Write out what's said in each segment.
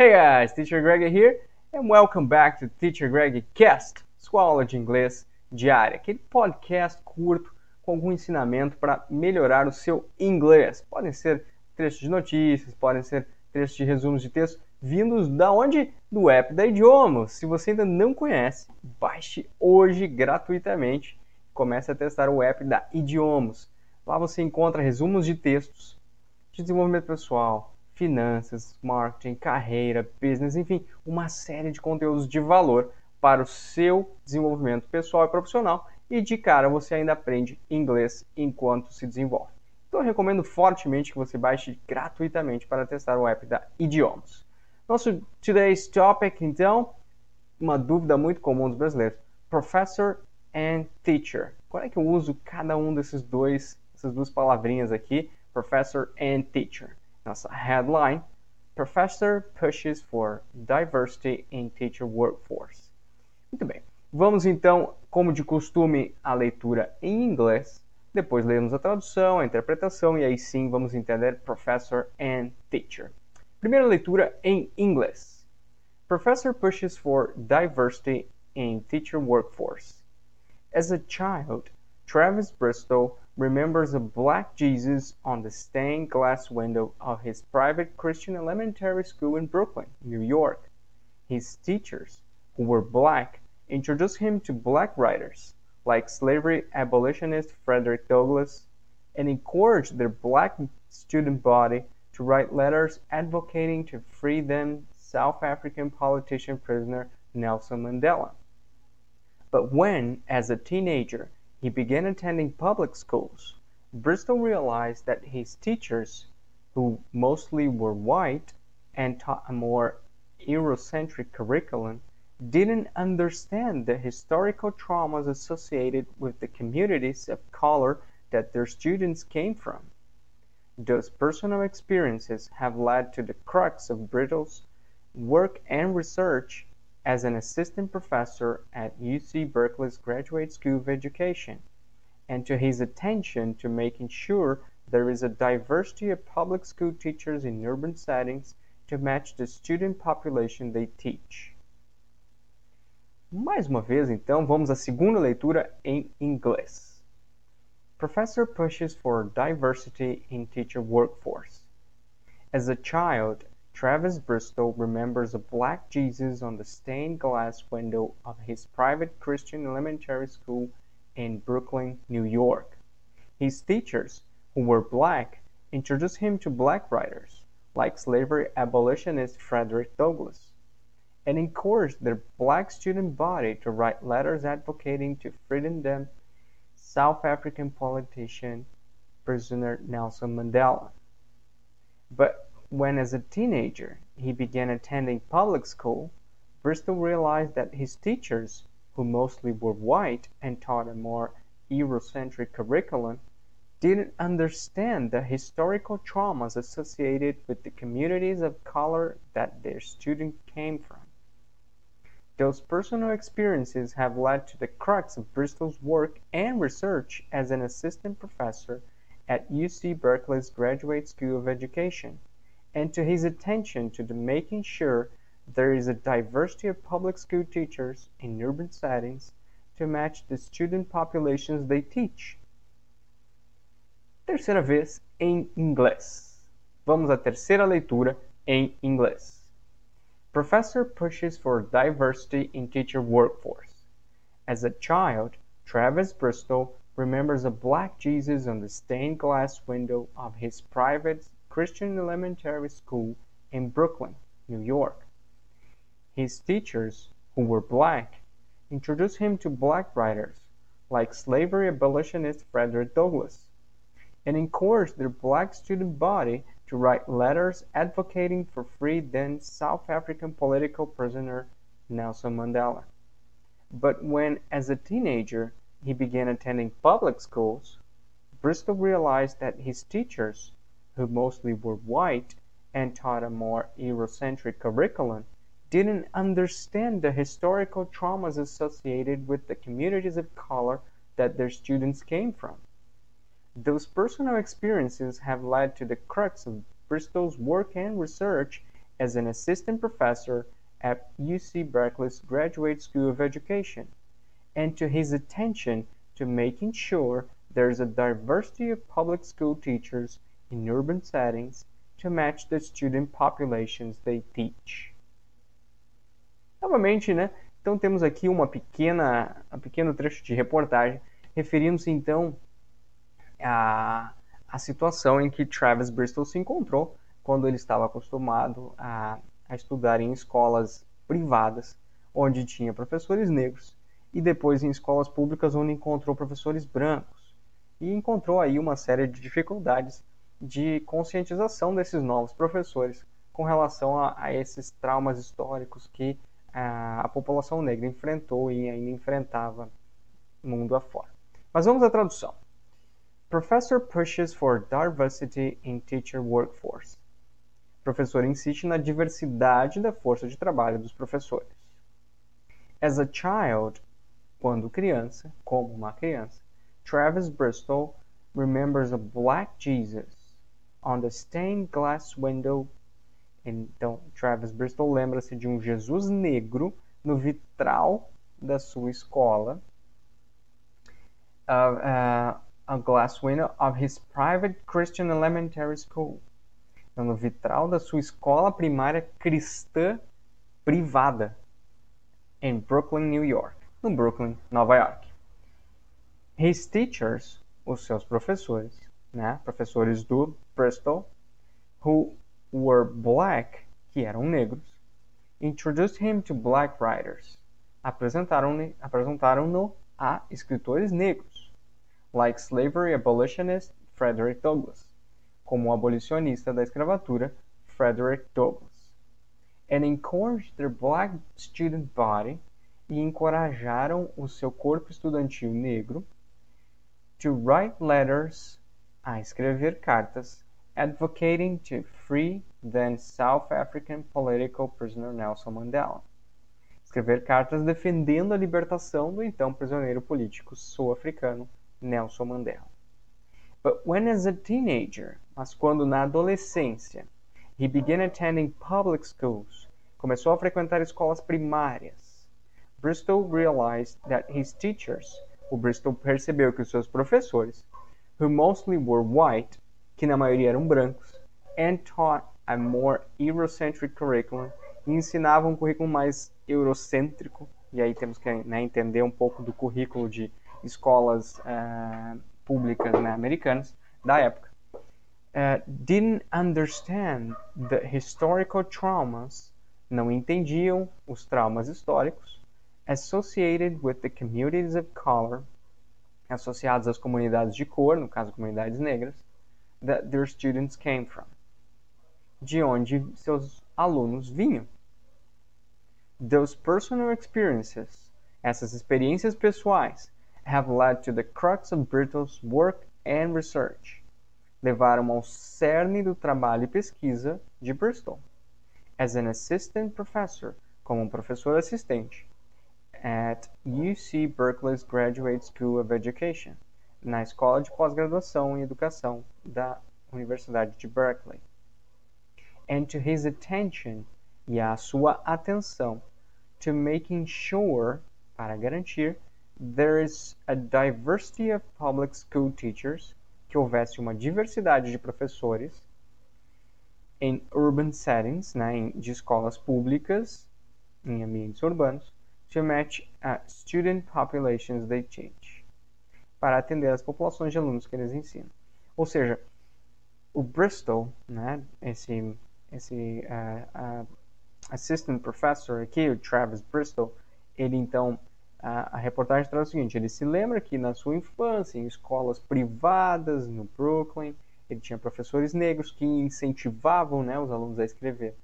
Hey guys, Teacher Greg here, and welcome back to Teacher Greg Cast, sua aula de inglês diária, aquele podcast curto com algum ensinamento para melhorar o seu inglês. Podem ser trechos de notícias, podem ser trechos de resumos de texto, vindos da onde? Do app da Idiomas. Se você ainda não conhece, baixe hoje gratuitamente. Comece a testar o app da Idiomas. Lá você encontra resumos de textos de desenvolvimento pessoal, finanças, marketing, carreira, business, enfim, uma série de conteúdos de valor para o seu desenvolvimento pessoal e profissional. E de cara você ainda aprende inglês enquanto se desenvolve. Então eu recomendo fortemente que você baixe gratuitamente para testar o app da Idiomas. Nosso today's topic, então, uma dúvida muito comum dos brasileiros: professor and teacher. Qual é que eu uso cada um desses dois, essas duas palavrinhas aqui, professor and teacher? Nossa headline: Professor pushes for diversity in teacher workforce. Muito bem. Vamos então, como de costume, a leitura em inglês. Depois lemos a tradução, a interpretação e aí sim vamos entender professor and teacher. Primeira leitura em inglês. Professor pushes for diversity in teacher workforce. As a child, Travis Bristol remembers a black Jesus on the stained glass window of his private Christian elementary school in Brooklyn, New York. His teachers, who were black, introduced him to black writers like slavery abolitionist Frederick Douglass and encouraged their black student body to write letters advocating to free then South African politician prisoner Nelson Mandela. But when, as a teenager, he began attending public schools, Bristol realized that his teachers, who mostly were white and taught a more Eurocentric curriculum, didn't understand the historical traumas associated with the communities of color that their students came from. Those personal experiences have led to the crux of Brittle's work and research as an assistant professor at UC Berkeley's Graduate School of Education, and to his attention to making sure there is a diversity of public school teachers in urban settings to match the student population they teach. Mais uma vez, então, vamos à segunda leitura em inglês. Professor pushes for diversity in teacher workforce. As a child, Travis Bristol remembers a black Jesus on the stained glass window of his private Christian elementary school in Brooklyn, New York. His teachers, who were black, introduced him to black writers, like slavery abolitionist Frederick Douglass, and encouraged their black student body to write letters advocating to freedom them South African politician prisoner Nelson Mandela. But when as a teenager he began attending public school, Bristol realized that his teachers, who mostly were white and taught a more Eurocentric curriculum, didn't understand the historical traumas associated with the communities of color that their students came from. Those personal experiences have led to the crux of Bristol's work and research as an assistant professor at UC Berkeley's Graduate School of Education, and to his attention to the making sure there is a diversity of public school teachers in urban settings to match the student populations they teach. Terceira vez em inglês. Vamos à terceira leitura em inglês. Professor pushes for diversity in teacher workforce. As a child, Travis Bristol remembers a black Jesus on the stained glass window of his private Christian elementary school in Brooklyn, New York. His teachers, who were black, introduced him to black writers, like slavery abolitionist Frederick Douglass, and encouraged their black student body to write letters advocating for free then South African political prisoner Nelson Mandela. But when, as a teenager, he began attending public schools, Bristol realized that his teachers, who mostly were white and taught a more Eurocentric curriculum, didn't understand the historical traumas associated with the communities of color that their students came from. Those personal experiences have led to the crux of Bristol's work and research as an assistant professor at UC Berkeley's Graduate School of Education, and to his attention to making sure there's a diversity of public school teachers in urban settings to match the student populations they teach. Novamente, né? Então temos aqui uma pequena, um pequeno trecho de reportagem referindo-se então à, à situação em que Travis Bristol se encontrou quando ele estava acostumado a, a estudar em escolas privadas, onde tinha professores negros, e depois em escolas públicas onde encontrou professores brancos, e encontrou aí uma série de dificuldades de conscientização desses novos professores com relação a, a esses traumas históricos que a, a população negra enfrentou e ainda enfrentava mundo afora. Mas vamos à tradução. Professor pushes for diversity in teacher workforce. Professor insiste na diversidade da força de trabalho dos professores. As a child, quando criança, como uma criança, Travis Bristol remembers a black Jesus on the stained glass window então, Travis Bristol lembra-se de um Jesus negro no vitral da sua escola. Uh, a glass window of his private Christian elementary school. Então, no vitral da sua escola primária cristã privada em Brooklyn, New York. No Brooklyn, Nova York. His teachers, os seus professores, né, professores do Bristol, who were black, que eram negros, introduced him to black writers. Apresentaram-no apresentaram a escritores negros, like slavery abolitionist Frederick Douglass, como o abolicionista da escravatura Frederick Douglass, and encouraged their black student body e encorajaram o seu corpo estudantil negro to write letters, a escrever cartas advocating to free then South African political prisoner Nelson Mandela. Escrever cartas defendendo a libertação do então prisioneiro político sul-africano Nelson Mandela. But when as a teenager, mas quando na adolescência, he began attending public schools, começou a frequentar escolas primárias, Bristol realized that his teachers, o Bristol percebeu que os seus professores, who mostly were white, que na maioria eram brancos, and taught a more Eurocentric curriculum, e ensinavam um currículo mais eurocêntrico, e aí temos que né, entender um pouco do currículo de escolas uh, públicas né, americanas da época. Uh, didn't understand the historical traumas, não entendiam os traumas históricos associated with the communities of color, associados às comunidades de cor, no caso comunidades negras, that their students came from, de onde seus alunos vinham. Those personal experiences, essas experiências pessoais, have led to the crux of Brittle's work and research. Levaram ao cerne do trabalho e pesquisa de Bristol. As an assistant professor, como um professor assistente, at UC Berkeley's Graduate School of Education na Escola de Pós-Graduação em Educação da Universidade de Berkeley. And to his attention, e à sua atenção, to making sure, para garantir, there is a diversity of public school teachers, que houvesse uma diversidade de professores em urban settings, né, de escolas públicas, em ambientes urbanos, to match uh, student populations they teach para atender as populações de alunos que eles ensinam. Ou seja, o Bristol, né, esse, esse uh, uh, assistant professor aqui, o Travis Bristol, ele então, a, a reportagem traz o seguinte, ele se lembra que na sua infância, em escolas privadas no Brooklyn, ele tinha professores negros que incentivavam né, os alunos a escrever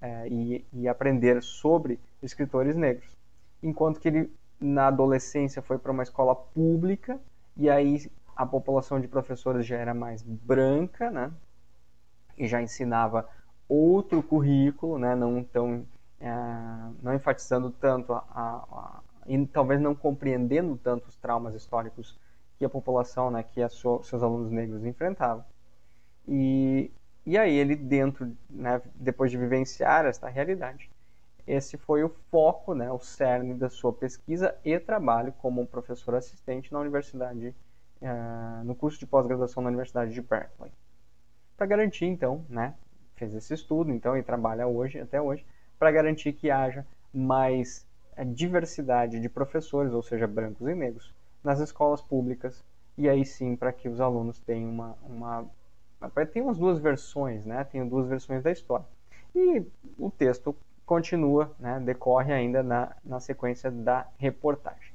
uh, e, e aprender sobre escritores negros. Enquanto que ele, na adolescência, foi para uma escola pública, e aí a população de professores já era mais branca, né? E já ensinava outro currículo, né? Não tão é, não enfatizando tanto a, a, a, e talvez não compreendendo tanto os traumas históricos que a população, né, que a seus alunos negros enfrentavam. E E aí ele dentro, né, depois de vivenciar esta realidade, esse foi o foco, né, o cerne da sua pesquisa e trabalho como professor assistente na universidade, uh, no curso de pós-graduação na Universidade de Berkeley. Para garantir, então, né, fez esse estudo, então, e trabalha hoje, até hoje, para garantir que haja mais uh, diversidade de professores, ou seja, brancos e negros, nas escolas públicas, e aí sim para que os alunos tenham uma, uma tem umas duas versões, né? Tem duas versões da história. E o texto continua, né, decorre ainda na, na sequência da reportagem.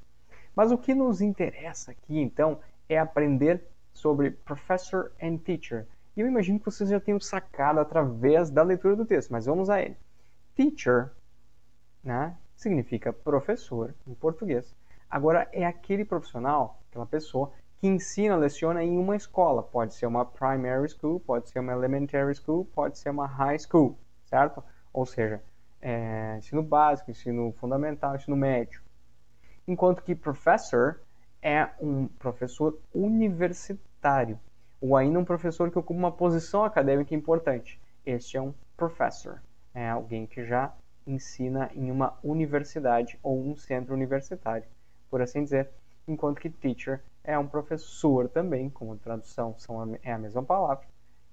Mas o que nos interessa aqui, então, é aprender sobre professor and teacher. E eu imagino que vocês já tenham sacado através da leitura do texto, mas vamos a ele. Teacher né, significa professor em português. Agora, é aquele profissional, aquela pessoa, que ensina, leciona em uma escola. Pode ser uma primary school, pode ser uma elementary school, pode ser uma high school, certo? Ou seja, é, ensino básico, ensino fundamental, ensino médio. Enquanto que professor é um professor universitário, ou ainda um professor que ocupa uma posição acadêmica importante. Este é um professor, é alguém que já ensina em uma universidade ou um centro universitário, por assim dizer, enquanto que teacher é um professor também, como tradução são, é a mesma palavra,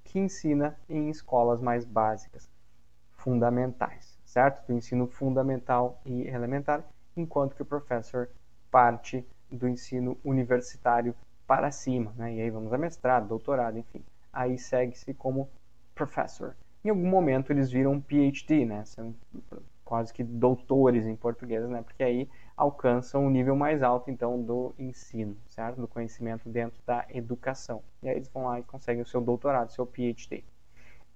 que ensina em escolas mais básicas, fundamentais certo? Do ensino fundamental e elementar, enquanto que o professor parte do ensino universitário para cima, né? E aí vamos a mestrado, doutorado, enfim. Aí segue-se como professor. Em algum momento eles viram PhD, né? São quase que doutores em português, né? Porque aí alcançam o um nível mais alto, então, do ensino, certo? Do conhecimento dentro da educação. E aí eles vão lá e conseguem o seu doutorado, seu PhD.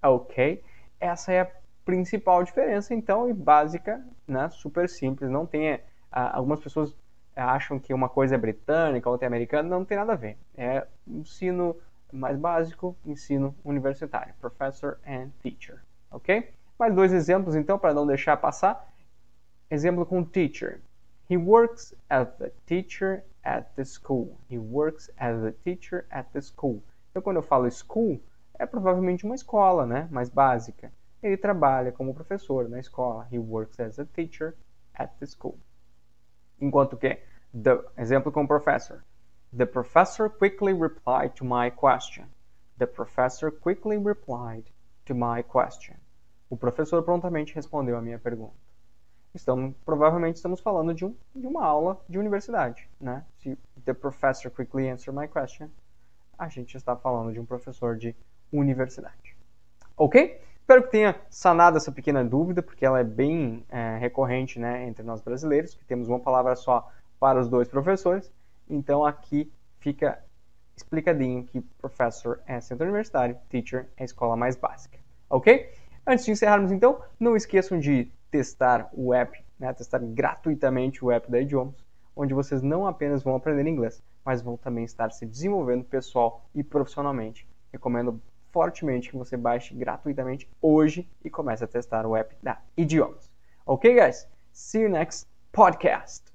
Ok? Essa é a principal diferença, então, e básica, né, super simples. Não tem. É, algumas pessoas acham que uma coisa é britânica, outra é americana, não tem nada a ver. É ensino mais básico, ensino universitário, professor and teacher, ok? Mais dois exemplos, então, para não deixar passar. Exemplo com teacher. He works as a teacher at the school. He works as a teacher at the school. Então, quando eu falo school, é provavelmente uma escola, né? Mais básica. Ele trabalha como professor na escola. He works as a teacher at the school. Enquanto que, the, exemplo com professor. The professor quickly replied to my question. The professor quickly replied to my question. O professor prontamente respondeu a minha pergunta. Então, provavelmente estamos falando de, um, de uma aula de universidade, né? Se the professor quickly answered my question, a gente está falando de um professor de universidade. Ok? Espero que tenha sanado essa pequena dúvida, porque ela é bem é, recorrente né, entre nós brasileiros, que temos uma palavra só para os dois professores. Então aqui fica explicadinho que professor é centro universitário, teacher é escola mais básica. Ok? Antes de encerrarmos então, não esqueçam de testar o app, né, testar gratuitamente o app da Idiomas, onde vocês não apenas vão aprender inglês, mas vão também estar se desenvolvendo pessoal e profissionalmente. Recomendo fortemente que você baixe gratuitamente hoje e comece a testar o app da Idiomas. Ok, guys? See you next podcast.